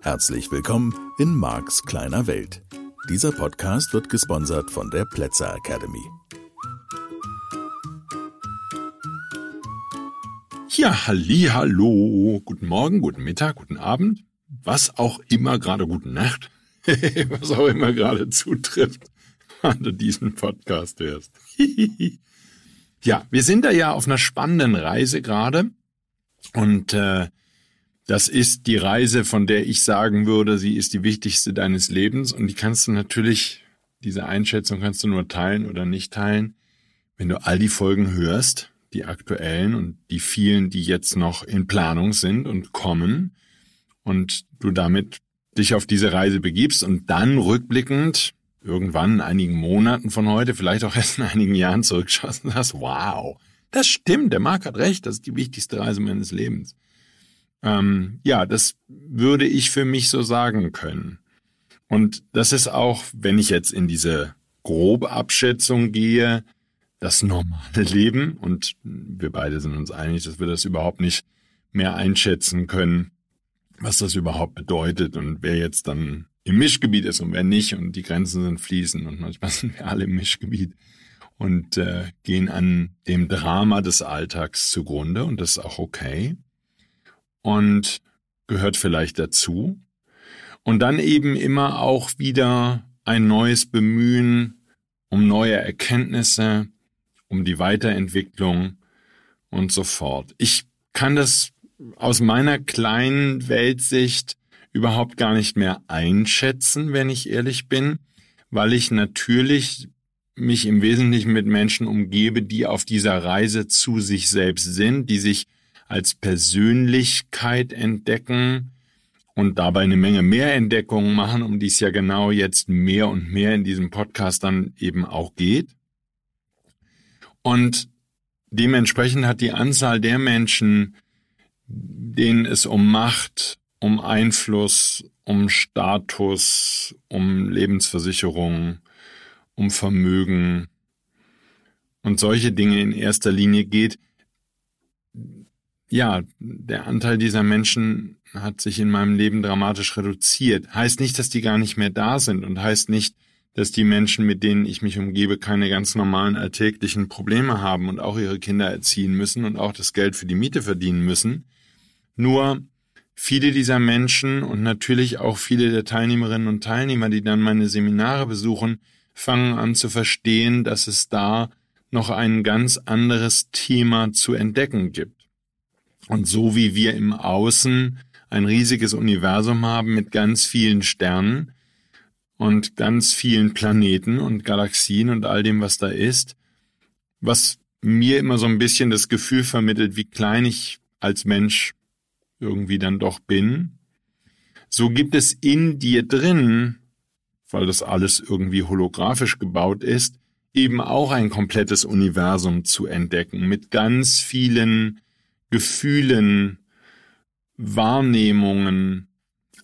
Herzlich willkommen in Marks kleiner Welt. Dieser Podcast wird gesponsert von der Plätzer Academy. Ja, halli, hallo, guten Morgen, guten Mittag, guten Abend, was auch immer gerade, guten Nacht, was auch immer gerade zutrifft, wenn du diesen Podcast hörst. ja, wir sind da ja auf einer spannenden Reise gerade. Und äh, das ist die Reise, von der ich sagen würde, sie ist die wichtigste deines Lebens. Und die kannst du natürlich, diese Einschätzung kannst du nur teilen oder nicht teilen, wenn du all die Folgen hörst, die aktuellen und die vielen, die jetzt noch in Planung sind und kommen und du damit dich auf diese Reise begibst und dann rückblickend irgendwann in einigen Monaten von heute, vielleicht auch erst in einigen Jahren zurückschaust und sagst, wow, das stimmt, der Marc hat recht, das ist die wichtigste Reise meines Lebens. Ähm, ja, das würde ich für mich so sagen können. Und das ist auch, wenn ich jetzt in diese grobe Abschätzung gehe, das normale Leben. Und wir beide sind uns einig, dass wir das überhaupt nicht mehr einschätzen können, was das überhaupt bedeutet und wer jetzt dann im Mischgebiet ist und wer nicht. Und die Grenzen sind fließend und manchmal sind wir alle im Mischgebiet und äh, gehen an dem Drama des Alltags zugrunde und das ist auch okay und gehört vielleicht dazu. Und dann eben immer auch wieder ein neues Bemühen um neue Erkenntnisse, um die Weiterentwicklung und so fort. Ich kann das aus meiner kleinen Weltsicht überhaupt gar nicht mehr einschätzen, wenn ich ehrlich bin, weil ich natürlich mich im Wesentlichen mit Menschen umgebe, die auf dieser Reise zu sich selbst sind, die sich als Persönlichkeit entdecken und dabei eine Menge mehr Entdeckungen machen, um die es ja genau jetzt mehr und mehr in diesem Podcast dann eben auch geht. Und dementsprechend hat die Anzahl der Menschen, denen es um Macht, um Einfluss, um Status, um Lebensversicherung, um Vermögen und solche Dinge in erster Linie geht, ja, der Anteil dieser Menschen hat sich in meinem Leben dramatisch reduziert. Heißt nicht, dass die gar nicht mehr da sind und heißt nicht, dass die Menschen, mit denen ich mich umgebe, keine ganz normalen alltäglichen Probleme haben und auch ihre Kinder erziehen müssen und auch das Geld für die Miete verdienen müssen. Nur viele dieser Menschen und natürlich auch viele der Teilnehmerinnen und Teilnehmer, die dann meine Seminare besuchen, fangen an zu verstehen, dass es da noch ein ganz anderes Thema zu entdecken gibt. Und so wie wir im Außen ein riesiges Universum haben mit ganz vielen Sternen und ganz vielen Planeten und Galaxien und all dem, was da ist, was mir immer so ein bisschen das Gefühl vermittelt, wie klein ich als Mensch irgendwie dann doch bin, so gibt es in dir drin, weil das alles irgendwie holographisch gebaut ist, eben auch ein komplettes Universum zu entdecken mit ganz vielen Gefühlen, Wahrnehmungen,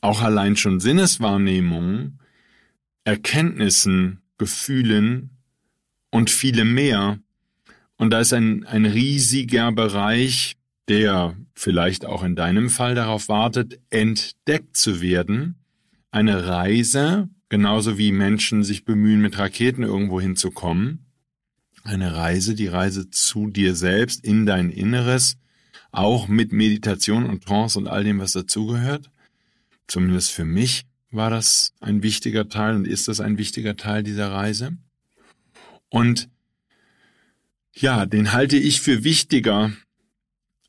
auch allein schon Sinneswahrnehmungen, Erkenntnissen, Gefühlen und viele mehr. Und da ist ein, ein riesiger Bereich, der vielleicht auch in deinem Fall darauf wartet, entdeckt zu werden. Eine Reise, genauso wie Menschen sich bemühen, mit Raketen irgendwo hinzukommen. Eine Reise, die Reise zu dir selbst, in dein Inneres, auch mit Meditation und Trance und all dem, was dazugehört. Zumindest für mich war das ein wichtiger Teil und ist das ein wichtiger Teil dieser Reise. Und ja, den halte ich für wichtiger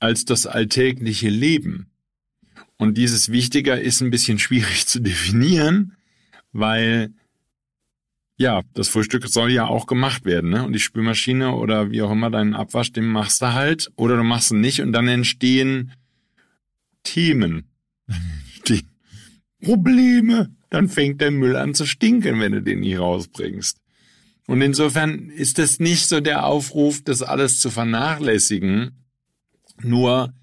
als das alltägliche Leben. Und dieses Wichtiger ist ein bisschen schwierig zu definieren, weil ja, das Frühstück soll ja auch gemacht werden, ne? Und die Spülmaschine oder wie auch immer deinen Abwasch, den machst du halt oder du machst ihn nicht und dann entstehen Themen, die Probleme. Dann fängt der Müll an zu stinken, wenn du den nicht rausbringst. Und insofern ist es nicht so der Aufruf, das alles zu vernachlässigen. Nur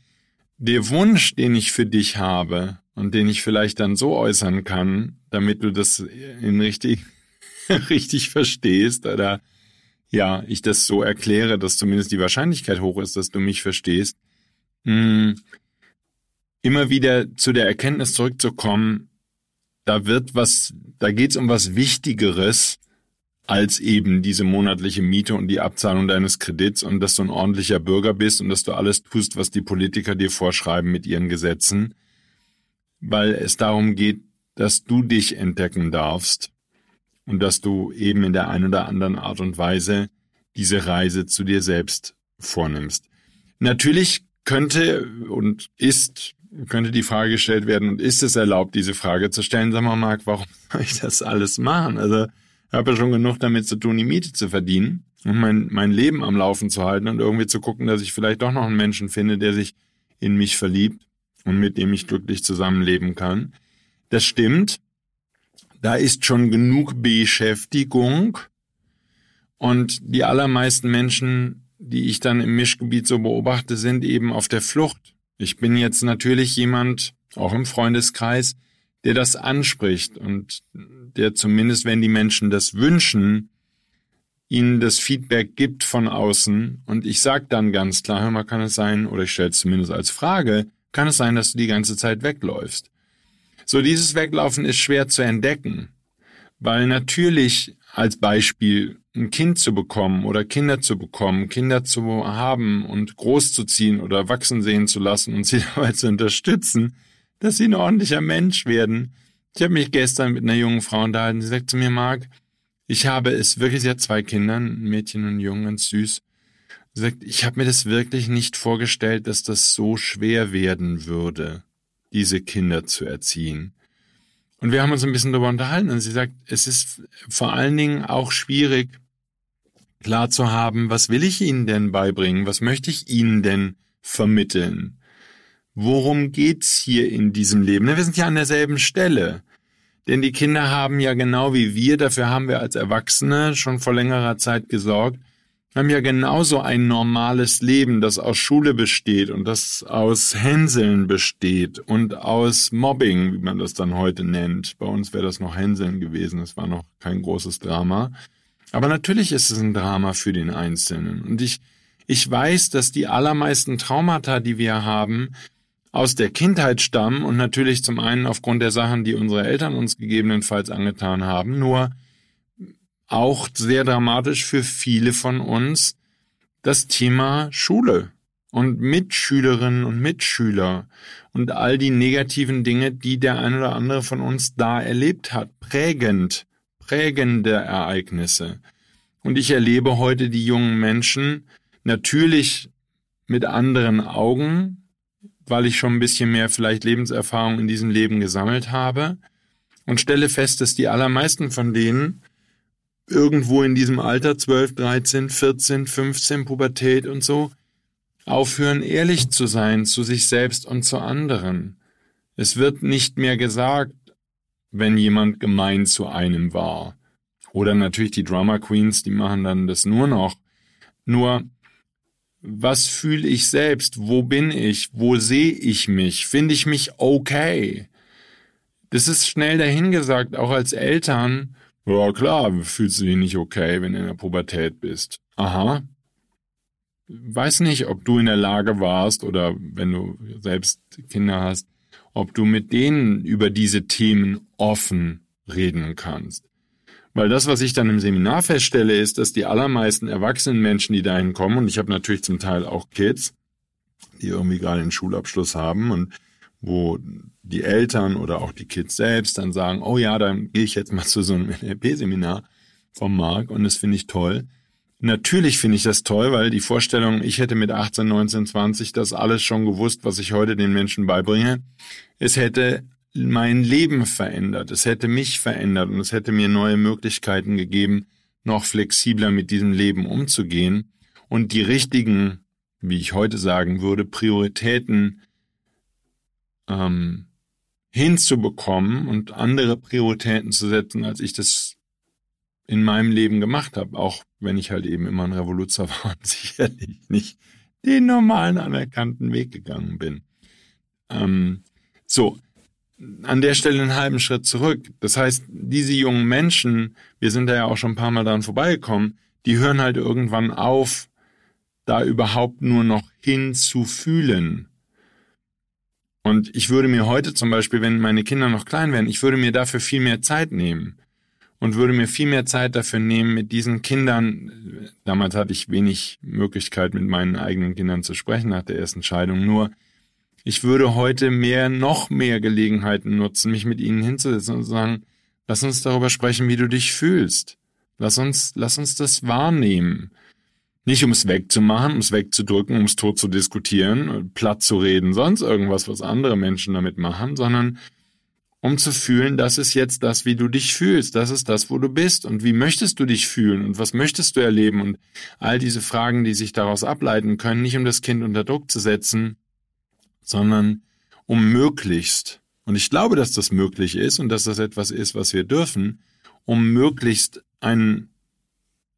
der Wunsch, den ich für dich habe und den ich vielleicht dann so äußern kann, damit du das in richtig richtig verstehst oder ja, ich das so erkläre, dass zumindest die Wahrscheinlichkeit hoch ist, dass du mich verstehst, mh, hm, immer wieder zu der Erkenntnis zurückzukommen, da wird was, da geht's um was Wichtigeres als eben diese monatliche Miete und die Abzahlung deines Kredits und dass du ein ordentlicher Bürger bist und dass du alles tust, was die Politiker dir vorschreiben mit ihren Gesetzen, weil es darum geht, dass du dich entdecken darfst und dass du eben in der einen oder anderen Art und Weise diese Reise zu dir selbst vornimmst. Natürlich könnte und ist könnte die Frage gestellt werden, und ist es erlaubt, diese Frage zu stellen? Sag mal, Marc, warum soll ich das alles machen? Also, habe ja schon genug damit zu tun, die Miete zu verdienen und mein, mein Leben am Laufen zu halten und irgendwie zu gucken, dass ich vielleicht doch noch einen Menschen finde, der sich in mich verliebt und mit dem ich glücklich zusammenleben kann. Das stimmt. Da ist schon genug Beschäftigung. Und die allermeisten Menschen, die ich dann im Mischgebiet so beobachte, sind eben auf der Flucht. Ich bin jetzt natürlich jemand, auch im Freundeskreis, der das anspricht und der zumindest, wenn die Menschen das wünschen, ihnen das Feedback gibt von außen und ich sage dann ganz klar, hör mal, kann es sein, oder ich stelle es zumindest als Frage, kann es sein, dass du die ganze Zeit wegläufst? So, dieses Weglaufen ist schwer zu entdecken, weil natürlich als Beispiel ein Kind zu bekommen oder Kinder zu bekommen, Kinder zu haben und großzuziehen oder wachsen sehen zu lassen und sie dabei zu unterstützen, dass sie ein ordentlicher Mensch werden. Ich habe mich gestern mit einer jungen Frau unterhalten, sie sagt zu mir, Marc, ich habe es wirklich, sie hat zwei Kinder, ein Mädchen und ein Jungen, ganz süß. Sie sagt, ich habe mir das wirklich nicht vorgestellt, dass das so schwer werden würde, diese Kinder zu erziehen. Und wir haben uns ein bisschen darüber unterhalten und sie sagt, es ist vor allen Dingen auch schwierig, klar zu haben, was will ich ihnen denn beibringen? Was möchte ich ihnen denn vermitteln? Worum geht's hier in diesem Leben? Wir sind ja an derselben Stelle. Denn die Kinder haben ja genau wie wir, dafür haben wir als Erwachsene schon vor längerer Zeit gesorgt, haben ja genauso ein normales Leben, das aus Schule besteht und das aus Hänseln besteht und aus Mobbing, wie man das dann heute nennt. Bei uns wäre das noch Hänseln gewesen, das war noch kein großes Drama. Aber natürlich ist es ein Drama für den Einzelnen. Und ich, ich weiß, dass die allermeisten Traumata, die wir haben, aus der Kindheit stammen und natürlich zum einen aufgrund der Sachen, die unsere Eltern uns gegebenenfalls angetan haben, nur auch sehr dramatisch für viele von uns das Thema Schule und Mitschülerinnen und Mitschüler und all die negativen Dinge, die der ein oder andere von uns da erlebt hat, prägend prägende Ereignisse. Und ich erlebe heute die jungen Menschen natürlich mit anderen Augen, weil ich schon ein bisschen mehr vielleicht Lebenserfahrung in diesem Leben gesammelt habe und stelle fest, dass die allermeisten von denen irgendwo in diesem Alter 12, 13, 14, 15, Pubertät und so aufhören, ehrlich zu sein zu sich selbst und zu anderen. Es wird nicht mehr gesagt, wenn jemand gemein zu einem war. Oder natürlich die Drama Queens, die machen dann das nur noch. Nur, was fühle ich selbst? Wo bin ich? Wo sehe ich mich? Finde ich mich okay? Das ist schnell dahingesagt, auch als Eltern. Ja klar, fühlst du dich nicht okay, wenn du in der Pubertät bist. Aha. Weiß nicht, ob du in der Lage warst oder wenn du selbst Kinder hast, ob du mit denen über diese Themen offen reden kannst. Weil das, was ich dann im Seminar feststelle, ist, dass die allermeisten erwachsenen Menschen, die dahin kommen, und ich habe natürlich zum Teil auch Kids, die irgendwie gerade einen Schulabschluss haben und wo die Eltern oder auch die Kids selbst dann sagen, oh ja, dann gehe ich jetzt mal zu so einem NLP-Seminar vom Marc und das finde ich toll. Natürlich finde ich das toll, weil die Vorstellung, ich hätte mit 18, 19, 20 das alles schon gewusst, was ich heute den Menschen beibringe, es hätte mein Leben verändert, es hätte mich verändert und es hätte mir neue Möglichkeiten gegeben, noch flexibler mit diesem Leben umzugehen. Und die richtigen, wie ich heute sagen würde, Prioritäten ähm, hinzubekommen und andere Prioritäten zu setzen, als ich das in meinem Leben gemacht habe, auch wenn ich halt eben immer ein Revoluzer war und sicherlich nicht den normalen anerkannten Weg gegangen bin. Ähm, so, an der Stelle einen halben Schritt zurück. Das heißt, diese jungen Menschen, wir sind da ja auch schon ein paar Mal dran vorbeigekommen, die hören halt irgendwann auf, da überhaupt nur noch hinzufühlen. Und ich würde mir heute zum Beispiel, wenn meine Kinder noch klein wären, ich würde mir dafür viel mehr Zeit nehmen und würde mir viel mehr Zeit dafür nehmen, mit diesen Kindern, damals hatte ich wenig Möglichkeit, mit meinen eigenen Kindern zu sprechen nach der ersten Scheidung, nur ich würde heute mehr, noch mehr Gelegenheiten nutzen, mich mit ihnen hinzusetzen und sagen, lass uns darüber sprechen, wie du dich fühlst. Lass uns, lass uns das wahrnehmen. Nicht um es wegzumachen, um es wegzudrücken, um es tot zu diskutieren, platt zu reden, sonst irgendwas, was andere Menschen damit machen, sondern um zu fühlen, das ist jetzt das, wie du dich fühlst, das ist das, wo du bist und wie möchtest du dich fühlen und was möchtest du erleben und all diese Fragen, die sich daraus ableiten können, nicht um das Kind unter Druck zu setzen, sondern um möglichst, und ich glaube, dass das möglich ist und dass das etwas ist, was wir dürfen, um möglichst einen,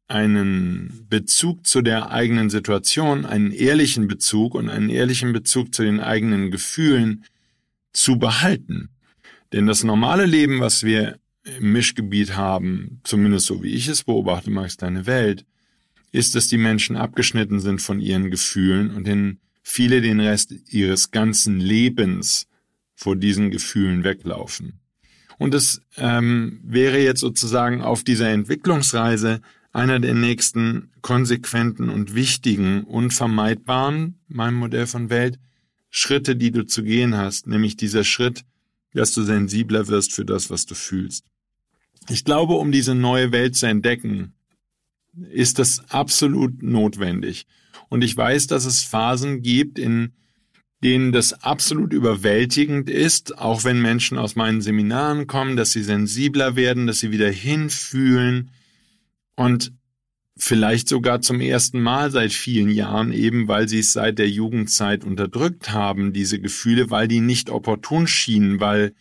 einen Bezug zu der eigenen Situation, einen ehrlichen Bezug und einen ehrlichen Bezug zu den eigenen Gefühlen zu behalten. Denn das normale Leben, was wir im Mischgebiet haben, zumindest so wie ich es beobachte, Max deine Welt, ist, dass die Menschen abgeschnitten sind von ihren Gefühlen und in viele den Rest ihres ganzen Lebens vor diesen Gefühlen weglaufen. Und es ähm, wäre jetzt sozusagen auf dieser Entwicklungsreise einer der nächsten konsequenten und wichtigen, unvermeidbaren, meinem Modell von Welt, Schritte, die du zu gehen hast, nämlich dieser Schritt, dass du sensibler wirst für das, was du fühlst. Ich glaube, um diese neue Welt zu entdecken, ist das absolut notwendig. Und ich weiß, dass es Phasen gibt, in denen das absolut überwältigend ist, auch wenn Menschen aus meinen Seminaren kommen, dass sie sensibler werden, dass sie wieder hinfühlen. Und vielleicht sogar zum ersten Mal seit vielen Jahren eben, weil sie es seit der Jugendzeit unterdrückt haben, diese Gefühle, weil die nicht opportun schienen, weil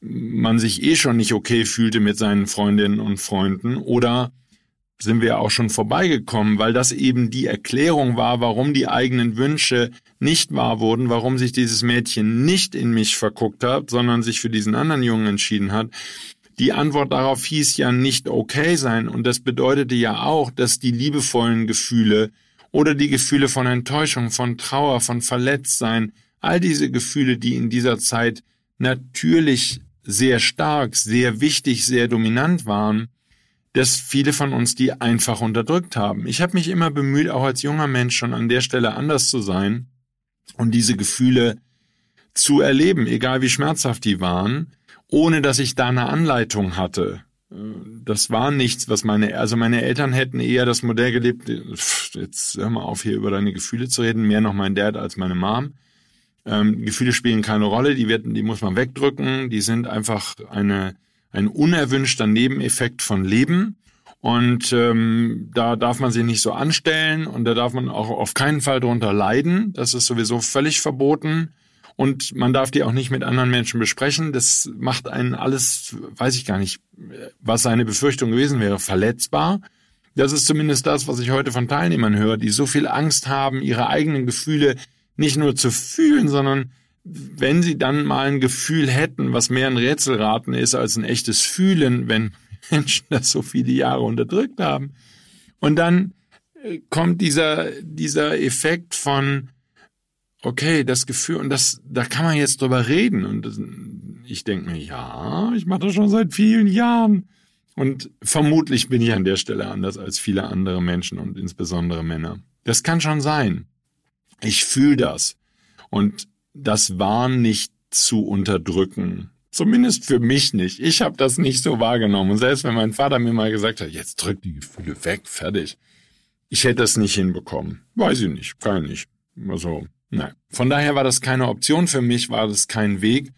man sich eh schon nicht okay fühlte mit seinen Freundinnen und Freunden oder sind wir auch schon vorbeigekommen, weil das eben die Erklärung war, warum die eigenen Wünsche nicht wahr wurden, warum sich dieses Mädchen nicht in mich verguckt hat, sondern sich für diesen anderen Jungen entschieden hat. Die Antwort darauf hieß ja nicht okay sein und das bedeutete ja auch, dass die liebevollen Gefühle oder die Gefühle von Enttäuschung, von Trauer, von Verletztsein, all diese Gefühle, die in dieser Zeit natürlich sehr stark, sehr wichtig, sehr dominant waren, dass viele von uns die einfach unterdrückt haben. Ich habe mich immer bemüht, auch als junger Mensch schon an der Stelle anders zu sein und diese Gefühle zu erleben, egal wie schmerzhaft die waren, ohne dass ich da eine Anleitung hatte. Das war nichts, was meine, also meine Eltern hätten eher das Modell gelebt, jetzt hör mal auf, hier über deine Gefühle zu reden, mehr noch mein Dad als meine Mom. Ähm, Gefühle spielen keine Rolle, die werden, die muss man wegdrücken, die sind einfach eine, ein unerwünschter Nebeneffekt von Leben. Und ähm, da darf man sich nicht so anstellen und da darf man auch auf keinen Fall drunter leiden. Das ist sowieso völlig verboten. Und man darf die auch nicht mit anderen Menschen besprechen. Das macht einen alles, weiß ich gar nicht, was seine Befürchtung gewesen wäre, verletzbar. Das ist zumindest das, was ich heute von Teilnehmern höre, die so viel Angst haben, ihre eigenen Gefühle nicht nur zu fühlen, sondern wenn sie dann mal ein Gefühl hätten, was mehr ein Rätselraten ist als ein echtes Fühlen, wenn Menschen das so viele Jahre unterdrückt haben. Und dann äh, kommt dieser, dieser Effekt von, okay, das Gefühl, und das, da kann man jetzt drüber reden. Und ich denke mir, ja, ich mache das schon seit vielen Jahren. Und vermutlich bin ich an der Stelle anders als viele andere Menschen und insbesondere Männer. Das kann schon sein. Ich fühle das. Und das war nicht zu unterdrücken. Zumindest für mich nicht. Ich habe das nicht so wahrgenommen. Und selbst wenn mein Vater mir mal gesagt hat, jetzt drück die Gefühle weg, fertig. Ich hätte das nicht hinbekommen. Weiß ich nicht, kann ich nicht. Also, nein. Von daher war das keine Option für mich, war das kein Weg.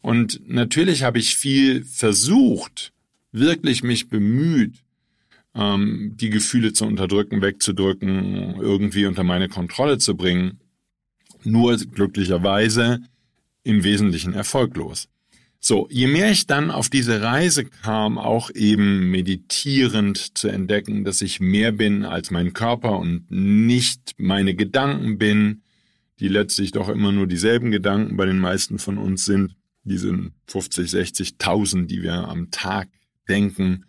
Und natürlich habe ich viel versucht, wirklich mich bemüht, ähm, die Gefühle zu unterdrücken, wegzudrücken, irgendwie unter meine Kontrolle zu bringen nur glücklicherweise im Wesentlichen erfolglos. So, je mehr ich dann auf diese Reise kam, auch eben meditierend zu entdecken, dass ich mehr bin als mein Körper und nicht meine Gedanken bin, die letztlich doch immer nur dieselben Gedanken bei den meisten von uns sind, diese 50, 60, 1000, die wir am Tag denken,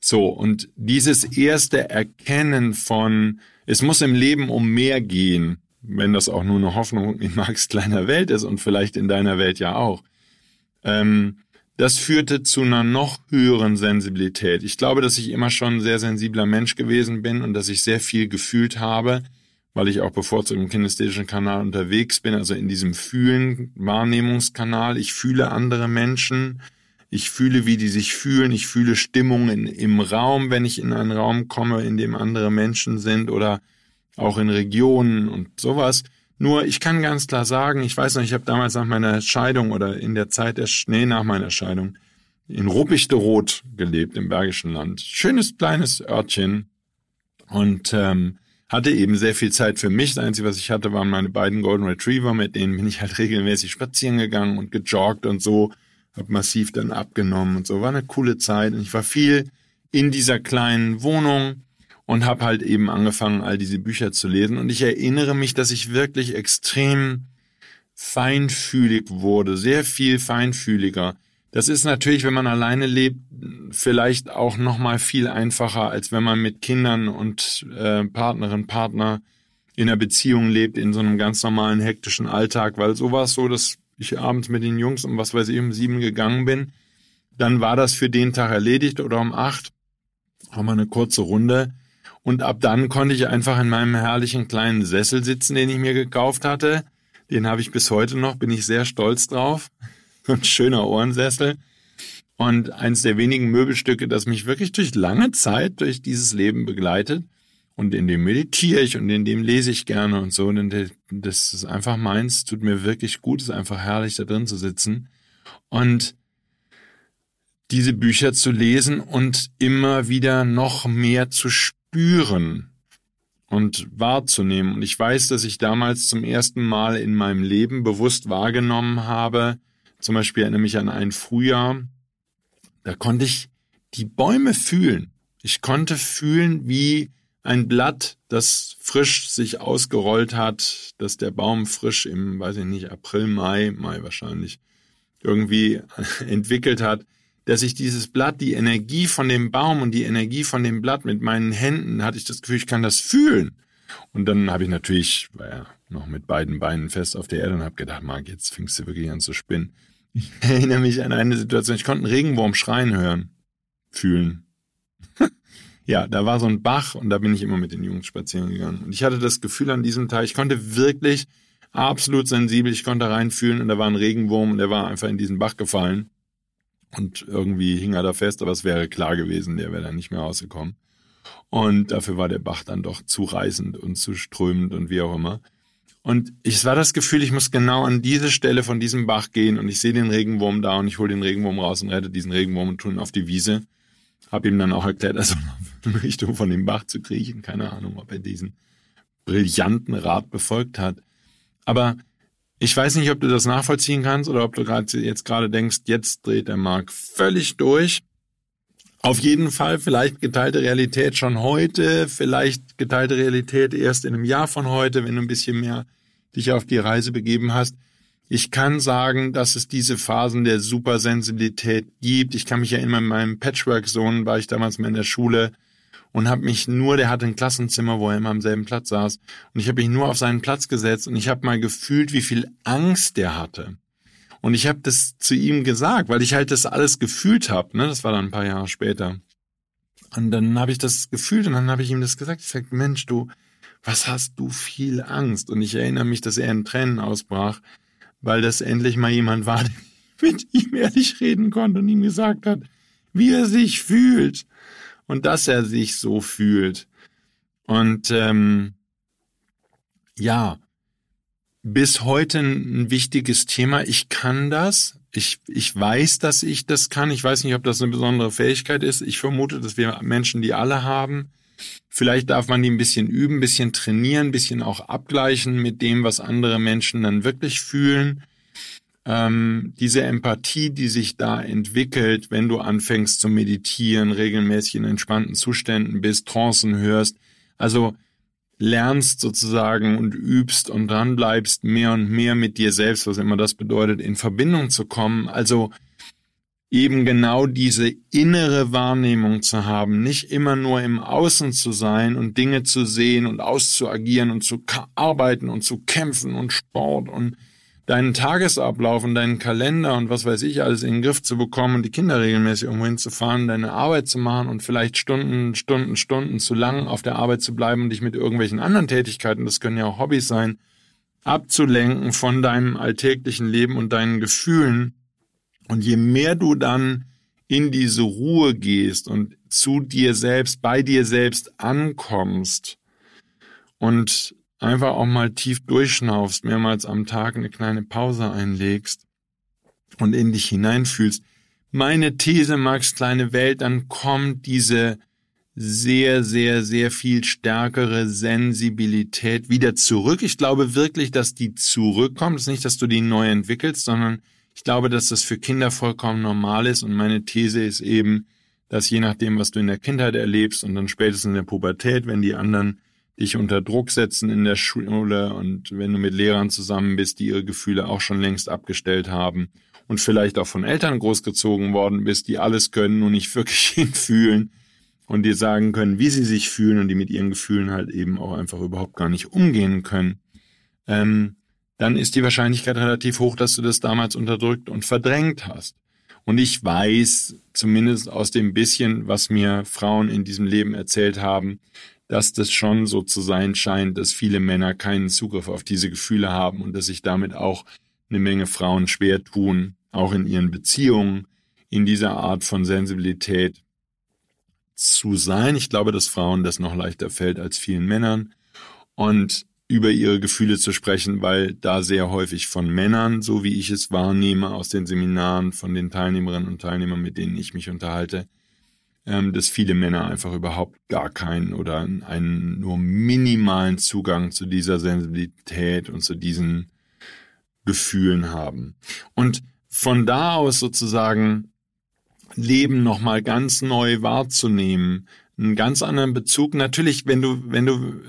So, und dieses erste Erkennen von, es muss im Leben um mehr gehen, wenn das auch nur eine Hoffnung in Marx kleiner Welt ist und vielleicht in deiner Welt ja auch. Ähm, das führte zu einer noch höheren Sensibilität. Ich glaube, dass ich immer schon ein sehr sensibler Mensch gewesen bin und dass ich sehr viel gefühlt habe, weil ich auch bevorzugt im kinästhetischen Kanal unterwegs bin, also in diesem Fühlen, Wahrnehmungskanal. Ich fühle andere Menschen. Ich fühle, wie die sich fühlen. Ich fühle Stimmungen im Raum, wenn ich in einen Raum komme, in dem andere Menschen sind oder auch in Regionen und sowas. Nur ich kann ganz klar sagen, ich weiß noch, ich habe damals nach meiner Scheidung oder in der Zeit der Schnee nach meiner Scheidung in Ruppichteroth gelebt im Bergischen Land. Schönes kleines Örtchen und ähm, hatte eben sehr viel Zeit für mich. Das Einzige, was ich hatte, waren meine beiden Golden Retriever, mit denen bin ich halt regelmäßig spazieren gegangen und gejoggt und so. Hab massiv dann abgenommen und so. War eine coole Zeit und ich war viel in dieser kleinen Wohnung und habe halt eben angefangen, all diese Bücher zu lesen. Und ich erinnere mich, dass ich wirklich extrem feinfühlig wurde, sehr viel feinfühliger. Das ist natürlich, wenn man alleine lebt, vielleicht auch noch mal viel einfacher, als wenn man mit Kindern und äh, Partnerin, Partner in einer Beziehung lebt, in so einem ganz normalen hektischen Alltag, weil so war es so, dass ich abends mit den Jungs um was weiß ich um sieben gegangen bin, dann war das für den Tag erledigt oder um acht haben wir eine kurze Runde und ab dann konnte ich einfach in meinem herrlichen kleinen Sessel sitzen, den ich mir gekauft hatte. Den habe ich bis heute noch, bin ich sehr stolz drauf. Ein schöner Ohrensessel. Und eins der wenigen Möbelstücke, das mich wirklich durch lange Zeit durch dieses Leben begleitet. Und in dem meditiere ich und in dem lese ich gerne und so. Und das ist einfach meins, tut mir wirklich gut, ist einfach herrlich, da drin zu sitzen. Und diese Bücher zu lesen und immer wieder noch mehr zu spüren spüren und wahrzunehmen. Und ich weiß, dass ich damals zum ersten Mal in meinem Leben bewusst wahrgenommen habe, zum Beispiel erinnere mich an ein Frühjahr, da konnte ich die Bäume fühlen. Ich konnte fühlen, wie ein Blatt, das frisch sich ausgerollt hat, dass der Baum frisch im, weiß ich nicht, April, Mai, Mai wahrscheinlich, irgendwie entwickelt hat, dass ich dieses Blatt, die Energie von dem Baum und die Energie von dem Blatt mit meinen Händen, hatte ich das Gefühl, ich kann das fühlen. Und dann habe ich natürlich, war ja noch mit beiden Beinen fest auf der Erde und habe gedacht, Marc, jetzt fingst du wirklich an zu spinnen. Ich erinnere mich an eine Situation, ich konnte einen Regenwurm schreien hören, fühlen. ja, da war so ein Bach und da bin ich immer mit den Jungs spazieren gegangen. Und ich hatte das Gefühl an diesem Tag, ich konnte wirklich absolut sensibel, ich konnte reinfühlen und da war ein Regenwurm und der war einfach in diesen Bach gefallen. Und irgendwie hing er da fest, aber es wäre klar gewesen, der wäre dann nicht mehr rausgekommen. Und dafür war der Bach dann doch zu reißend und zu strömend und wie auch immer. Und es war das Gefühl, ich muss genau an diese Stelle von diesem Bach gehen und ich sehe den Regenwurm da und ich hole den Regenwurm raus und rette diesen Regenwurm und tue ihn auf die Wiese. Hab ihm dann auch erklärt, also in Richtung von dem Bach zu kriechen. Keine Ahnung, ob er diesen brillanten Rat befolgt hat. Aber ich weiß nicht, ob du das nachvollziehen kannst oder ob du gerade jetzt gerade denkst, jetzt dreht der Markt völlig durch. Auf jeden Fall vielleicht geteilte Realität schon heute, vielleicht geteilte Realität erst in einem Jahr von heute, wenn du ein bisschen mehr dich auf die Reise begeben hast. Ich kann sagen, dass es diese Phasen der Supersensibilität gibt. Ich kann mich erinnern, in meinem Patchwork-Sohn war ich damals mal in der Schule und habe mich nur, der hatte ein Klassenzimmer, wo er immer am selben Platz saß, und ich habe mich nur auf seinen Platz gesetzt und ich habe mal gefühlt, wie viel Angst der hatte. Und ich habe das zu ihm gesagt, weil ich halt das alles gefühlt habe. Ne? Das war dann ein paar Jahre später. Und dann habe ich das gefühlt und dann habe ich ihm das gesagt. Ich sagte, Mensch, du, was hast du viel Angst? Und ich erinnere mich, dass er in Tränen ausbrach, weil das endlich mal jemand war, der mit ihm ehrlich reden konnte und ihm gesagt hat, wie er sich fühlt und dass er sich so fühlt. Und ähm, ja, bis heute ein wichtiges Thema. Ich kann das. Ich, ich weiß, dass ich das kann. Ich weiß nicht, ob das eine besondere Fähigkeit ist. Ich vermute, dass wir Menschen die alle haben. Vielleicht darf man die ein bisschen üben, ein bisschen trainieren, ein bisschen auch abgleichen mit dem, was andere Menschen dann wirklich fühlen ähm, diese Empathie, die sich da entwickelt, wenn du anfängst zu meditieren, regelmäßig in entspannten Zuständen bist, Trancen hörst, also lernst sozusagen und übst und dran bleibst, mehr und mehr mit dir selbst, was immer das bedeutet, in Verbindung zu kommen. Also eben genau diese innere Wahrnehmung zu haben, nicht immer nur im Außen zu sein und Dinge zu sehen und auszuagieren und zu arbeiten und zu kämpfen und Sport und deinen Tagesablauf und deinen Kalender und was weiß ich alles in den Griff zu bekommen und die Kinder regelmäßig irgendwo hinzufahren, deine Arbeit zu machen und vielleicht Stunden, Stunden, Stunden zu lang auf der Arbeit zu bleiben und dich mit irgendwelchen anderen Tätigkeiten, das können ja auch Hobbys sein, abzulenken von deinem alltäglichen Leben und deinen Gefühlen. Und je mehr du dann in diese Ruhe gehst und zu dir selbst, bei dir selbst ankommst und einfach auch mal tief durchschnaufst, mehrmals am Tag eine kleine Pause einlegst und in dich hineinfühlst. Meine These, Max, kleine Welt, dann kommt diese sehr, sehr, sehr viel stärkere Sensibilität wieder zurück. Ich glaube wirklich, dass die zurückkommt. Es ist nicht, dass du die neu entwickelst, sondern ich glaube, dass das für Kinder vollkommen normal ist und meine These ist eben, dass je nachdem, was du in der Kindheit erlebst und dann spätestens in der Pubertät, wenn die anderen dich unter Druck setzen in der Schule und wenn du mit Lehrern zusammen bist, die ihre Gefühle auch schon längst abgestellt haben und vielleicht auch von Eltern großgezogen worden bist, die alles können, nur nicht wirklich hinfühlen und dir sagen können, wie sie sich fühlen und die mit ihren Gefühlen halt eben auch einfach überhaupt gar nicht umgehen können. Ähm, dann ist die Wahrscheinlichkeit relativ hoch, dass du das damals unterdrückt und verdrängt hast. Und ich weiß, zumindest aus dem bisschen, was mir Frauen in diesem Leben erzählt haben, dass das schon so zu sein scheint, dass viele Männer keinen Zugriff auf diese Gefühle haben und dass sich damit auch eine Menge Frauen schwer tun, auch in ihren Beziehungen, in dieser Art von Sensibilität zu sein. Ich glaube, dass Frauen das noch leichter fällt als vielen Männern. Und über ihre Gefühle zu sprechen, weil da sehr häufig von Männern, so wie ich es wahrnehme aus den Seminaren von den Teilnehmerinnen und Teilnehmern, mit denen ich mich unterhalte, dass viele Männer einfach überhaupt gar keinen oder einen nur minimalen Zugang zu dieser Sensibilität und zu diesen Gefühlen haben. Und von da aus sozusagen Leben nochmal ganz neu wahrzunehmen, einen ganz anderen Bezug. Natürlich, wenn du, wenn du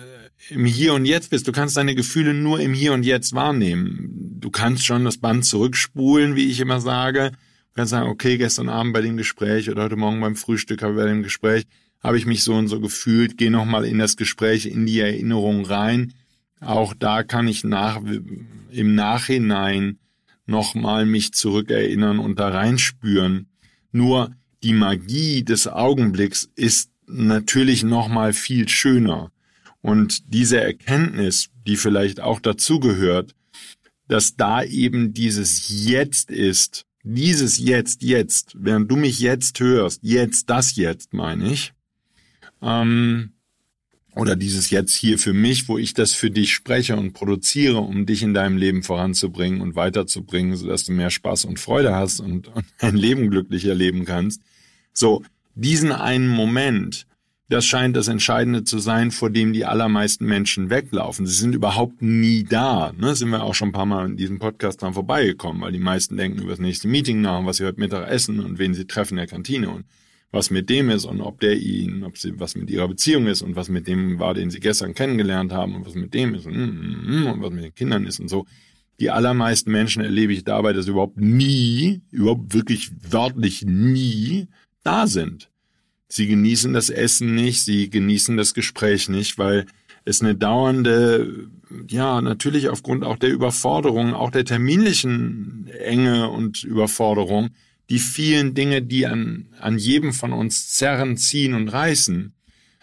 im Hier und Jetzt bist. Du kannst deine Gefühle nur im Hier und Jetzt wahrnehmen. Du kannst schon das Band zurückspulen, wie ich immer sage. Du kannst sagen, okay, gestern Abend bei dem Gespräch oder heute Morgen beim Frühstück habe bei dem Gespräch habe ich mich so und so gefühlt. Geh nochmal in das Gespräch, in die Erinnerung rein. Auch da kann ich nach, im Nachhinein nochmal mich zurückerinnern und da reinspüren. Nur die Magie des Augenblicks ist natürlich nochmal viel schöner. Und diese Erkenntnis, die vielleicht auch dazugehört, dass da eben dieses Jetzt ist, dieses Jetzt, jetzt, während du mich jetzt hörst, jetzt, das jetzt, meine ich, ähm, oder dieses Jetzt hier für mich, wo ich das für dich spreche und produziere, um dich in deinem Leben voranzubringen und weiterzubringen, sodass du mehr Spaß und Freude hast und, und dein Leben glücklich erleben kannst. So, diesen einen Moment, das scheint das Entscheidende zu sein, vor dem die allermeisten Menschen weglaufen. Sie sind überhaupt nie da. Ne? Sind wir auch schon ein paar Mal in diesem Podcast dran vorbeigekommen, weil die meisten denken über das nächste Meeting nach, was sie heute Mittag essen und wen sie treffen in der Kantine und was mit dem ist und ob der ihnen, ob sie was mit ihrer Beziehung ist und was mit dem war, den sie gestern kennengelernt haben und was mit dem ist und, mm, mm, und was mit den Kindern ist und so. Die allermeisten Menschen erlebe ich dabei, dass sie überhaupt nie, überhaupt wirklich wörtlich nie da sind. Sie genießen das Essen nicht, sie genießen das Gespräch nicht, weil es eine dauernde, ja, natürlich aufgrund auch der Überforderung, auch der terminlichen Enge und Überforderung, die vielen Dinge, die an, an jedem von uns zerren, ziehen und reißen.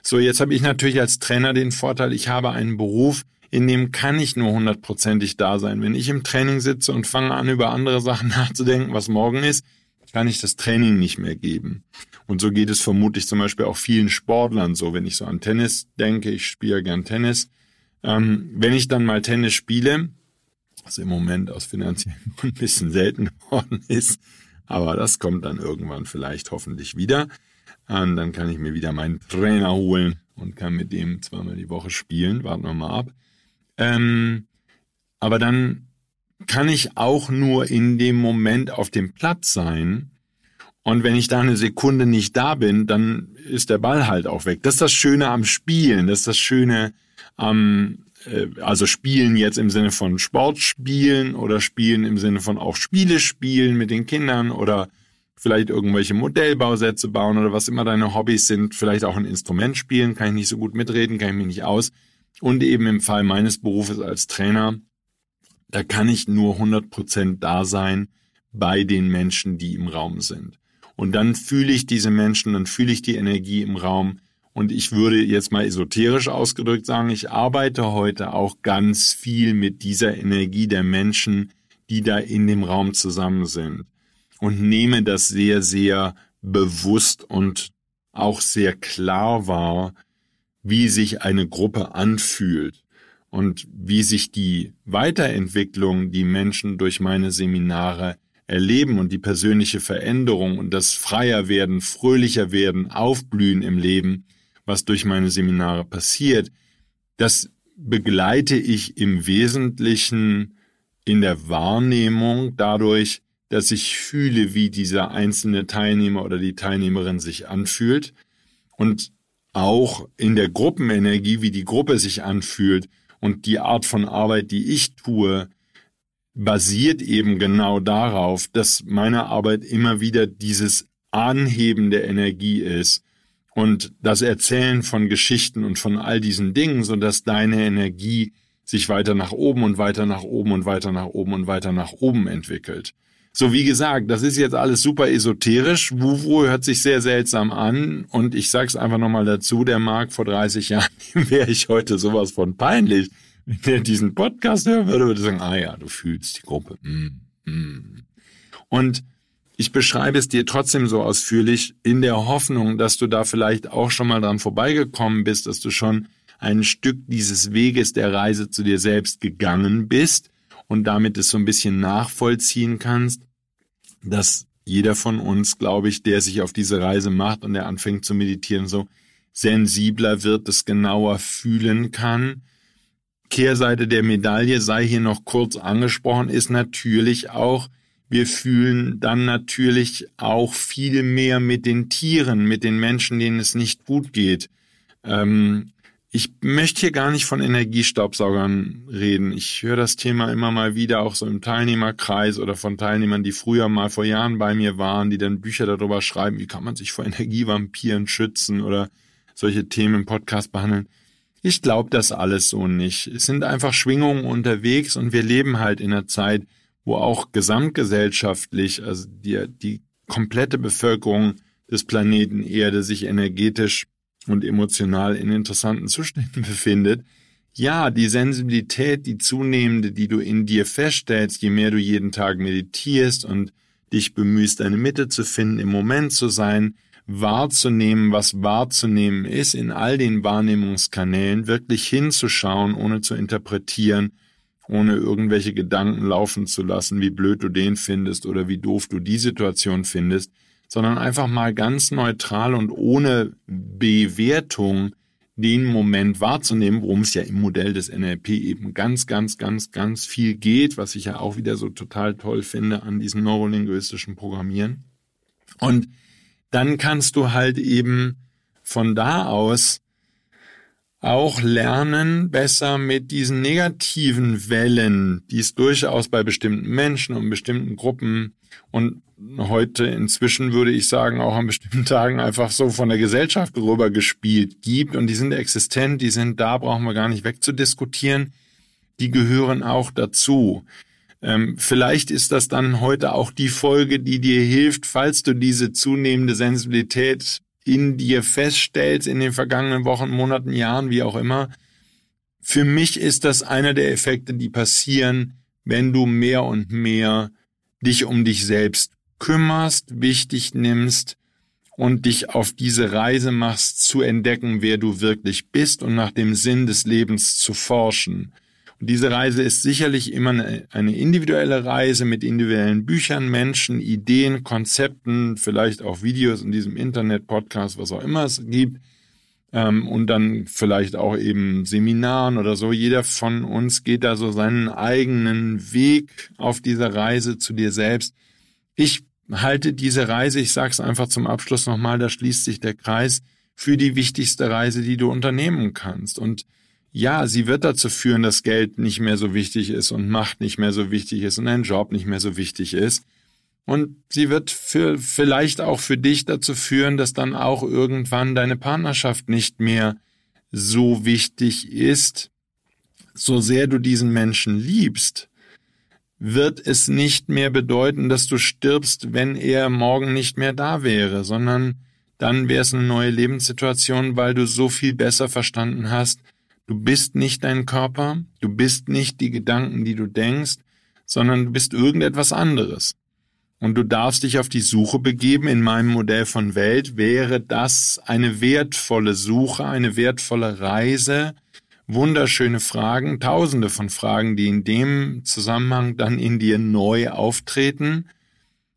So, jetzt habe ich natürlich als Trainer den Vorteil, ich habe einen Beruf, in dem kann ich nur hundertprozentig da sein. Wenn ich im Training sitze und fange an, über andere Sachen nachzudenken, was morgen ist, kann ich das Training nicht mehr geben. Und so geht es vermutlich zum Beispiel auch vielen Sportlern so, wenn ich so an Tennis denke, ich spiele gern Tennis. Ähm, wenn ich dann mal Tennis spiele, was im Moment aus finanziellen Gründen ein bisschen selten geworden ist, aber das kommt dann irgendwann vielleicht hoffentlich wieder. Und dann kann ich mir wieder meinen Trainer holen und kann mit dem zweimal die Woche spielen. Warten wir mal ab. Ähm, aber dann kann ich auch nur in dem Moment auf dem Platz sein. Und wenn ich da eine Sekunde nicht da bin, dann ist der Ball halt auch weg. Das ist das Schöne am Spielen. Das ist das Schöne am, äh, also Spielen jetzt im Sinne von Sport spielen oder Spielen im Sinne von auch Spiele spielen mit den Kindern oder vielleicht irgendwelche Modellbausätze bauen oder was immer deine Hobbys sind, vielleicht auch ein Instrument spielen, kann ich nicht so gut mitreden, kann ich mich nicht aus. Und eben im Fall meines Berufes als Trainer, da kann ich nur 100% da sein bei den Menschen, die im Raum sind. Und dann fühle ich diese Menschen, dann fühle ich die Energie im Raum. Und ich würde jetzt mal esoterisch ausgedrückt sagen, ich arbeite heute auch ganz viel mit dieser Energie der Menschen, die da in dem Raum zusammen sind und nehme das sehr, sehr bewusst und auch sehr klar wahr, wie sich eine Gruppe anfühlt und wie sich die Weiterentwicklung, die Menschen durch meine Seminare erleben und die persönliche Veränderung und das freier werden, fröhlicher werden, aufblühen im Leben, was durch meine Seminare passiert, das begleite ich im Wesentlichen in der Wahrnehmung dadurch, dass ich fühle, wie dieser einzelne Teilnehmer oder die Teilnehmerin sich anfühlt und auch in der Gruppenenergie, wie die Gruppe sich anfühlt und die Art von Arbeit, die ich tue, basiert eben genau darauf, dass meine Arbeit immer wieder dieses Anheben der Energie ist und das Erzählen von Geschichten und von all diesen Dingen, so dass deine Energie sich weiter nach oben und weiter nach oben und weiter nach oben und weiter nach oben entwickelt. So wie gesagt, das ist jetzt alles super esoterisch. Wuwu hört sich sehr seltsam an und ich sag's einfach nochmal dazu, der Marc vor 30 Jahren wäre ich heute sowas von peinlich. Wenn er diesen Podcast hören würde, würde sagen, ah ja, du fühlst die Gruppe. Mm, mm. Und ich beschreibe es dir trotzdem so ausführlich in der Hoffnung, dass du da vielleicht auch schon mal dran vorbeigekommen bist, dass du schon ein Stück dieses Weges der Reise zu dir selbst gegangen bist und damit es so ein bisschen nachvollziehen kannst, dass jeder von uns, glaube ich, der sich auf diese Reise macht und der anfängt zu meditieren, so sensibler wird, es genauer fühlen kann. Kehrseite der Medaille sei hier noch kurz angesprochen, ist natürlich auch, wir fühlen dann natürlich auch viel mehr mit den Tieren, mit den Menschen, denen es nicht gut geht. Ähm, ich möchte hier gar nicht von Energiestaubsaugern reden. Ich höre das Thema immer mal wieder auch so im Teilnehmerkreis oder von Teilnehmern, die früher mal vor Jahren bei mir waren, die dann Bücher darüber schreiben, wie kann man sich vor Energievampiren schützen oder solche Themen im Podcast behandeln. Ich glaube das alles so nicht. Es sind einfach Schwingungen unterwegs und wir leben halt in einer Zeit, wo auch gesamtgesellschaftlich, also die, die komplette Bevölkerung des Planeten Erde sich energetisch und emotional in interessanten Zuständen befindet, ja, die Sensibilität, die zunehmende, die du in dir feststellst, je mehr du jeden Tag meditierst und dich bemühst, eine Mitte zu finden, im Moment zu sein, wahrzunehmen, was wahrzunehmen ist, in all den Wahrnehmungskanälen wirklich hinzuschauen, ohne zu interpretieren, ohne irgendwelche Gedanken laufen zu lassen, wie blöd du den findest oder wie doof du die Situation findest, sondern einfach mal ganz neutral und ohne Bewertung den Moment wahrzunehmen, worum es ja im Modell des NLP eben ganz, ganz, ganz, ganz viel geht, was ich ja auch wieder so total toll finde an diesem neurolinguistischen Programmieren. Und dann kannst du halt eben von da aus auch lernen, besser mit diesen negativen Wellen, die es durchaus bei bestimmten Menschen und bestimmten Gruppen und heute inzwischen würde ich sagen, auch an bestimmten Tagen einfach so von der Gesellschaft rüber gespielt gibt und die sind existent, die sind da, brauchen wir gar nicht wegzudiskutieren. Die gehören auch dazu. Ähm, vielleicht ist das dann heute auch die Folge, die dir hilft, falls du diese zunehmende Sensibilität in dir feststellst in den vergangenen Wochen, Monaten, Jahren, wie auch immer. Für mich ist das einer der Effekte, die passieren, wenn du mehr und mehr dich um dich selbst kümmerst, wichtig nimmst und dich auf diese Reise machst, zu entdecken, wer du wirklich bist und nach dem Sinn des Lebens zu forschen. Und diese Reise ist sicherlich immer eine, individuelle Reise mit individuellen Büchern, Menschen, Ideen, Konzepten, vielleicht auch Videos in diesem Internet, Podcast, was auch immer es gibt ähm, und dann vielleicht auch eben Seminaren oder so. Jeder von uns geht da so seinen eigenen Weg auf dieser Reise zu dir selbst. Ich halte diese Reise, ich sage es einfach zum Abschluss nochmal, da schließt sich der Kreis, für die wichtigste Reise, die du unternehmen kannst. Und ja, sie wird dazu führen, dass Geld nicht mehr so wichtig ist und Macht nicht mehr so wichtig ist und ein Job nicht mehr so wichtig ist. Und sie wird für, vielleicht auch für dich dazu führen, dass dann auch irgendwann deine Partnerschaft nicht mehr so wichtig ist. So sehr du diesen Menschen liebst, wird es nicht mehr bedeuten, dass du stirbst, wenn er morgen nicht mehr da wäre, sondern dann wäre es eine neue Lebenssituation, weil du so viel besser verstanden hast, du bist nicht dein Körper, du bist nicht die Gedanken, die du denkst, sondern du bist irgendetwas anderes. Und du darfst dich auf die Suche begeben. In meinem Modell von Welt wäre das eine wertvolle Suche, eine wertvolle Reise, wunderschöne Fragen, tausende von Fragen, die in dem Zusammenhang dann in dir neu auftreten.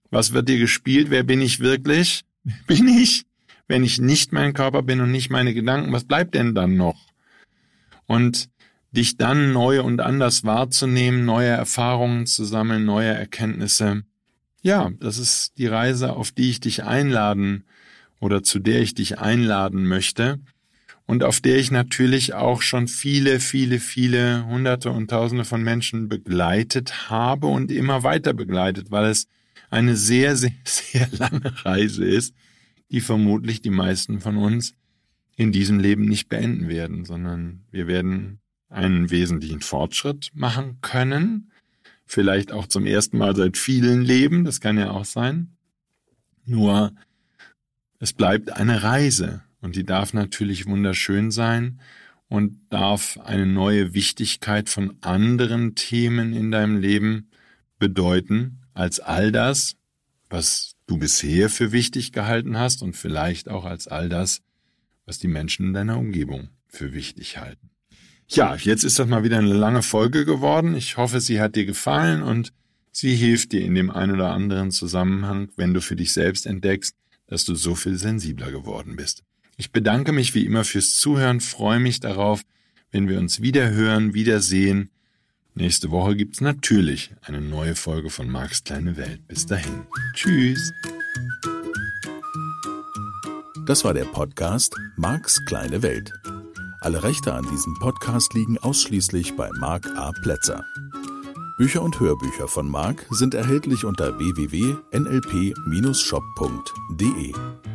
Was wird dir gespielt? Wer bin ich wirklich? Bin ich? Wenn ich nicht mein Körper bin und nicht meine Gedanken, was bleibt denn dann noch? Und dich dann neu und anders wahrzunehmen, neue Erfahrungen zu sammeln, neue Erkenntnisse. Ja, das ist die Reise, auf die ich dich einladen oder zu der ich dich einladen möchte und auf der ich natürlich auch schon viele, viele, viele Hunderte und Tausende von Menschen begleitet habe und immer weiter begleitet, weil es eine sehr, sehr, sehr lange Reise ist, die vermutlich die meisten von uns in diesem Leben nicht beenden werden, sondern wir werden einen wesentlichen Fortschritt machen können, vielleicht auch zum ersten Mal seit vielen Leben, das kann ja auch sein. Nur es bleibt eine Reise und die darf natürlich wunderschön sein und darf eine neue Wichtigkeit von anderen Themen in deinem Leben bedeuten als all das, was du bisher für wichtig gehalten hast und vielleicht auch als all das, was die Menschen in deiner Umgebung für wichtig halten. Ja, jetzt ist das mal wieder eine lange Folge geworden. Ich hoffe, sie hat dir gefallen und sie hilft dir in dem ein oder anderen Zusammenhang, wenn du für dich selbst entdeckst, dass du so viel sensibler geworden bist. Ich bedanke mich wie immer fürs Zuhören, freue mich darauf, wenn wir uns wieder hören, wiedersehen. Nächste Woche gibt's natürlich eine neue Folge von Marks kleine Welt. Bis dahin. Tschüss. Das war der Podcast Marks kleine Welt. Alle Rechte an diesem Podcast liegen ausschließlich bei Mark A. Plätzer. Bücher und Hörbücher von Mark sind erhältlich unter www.nlp-shop.de.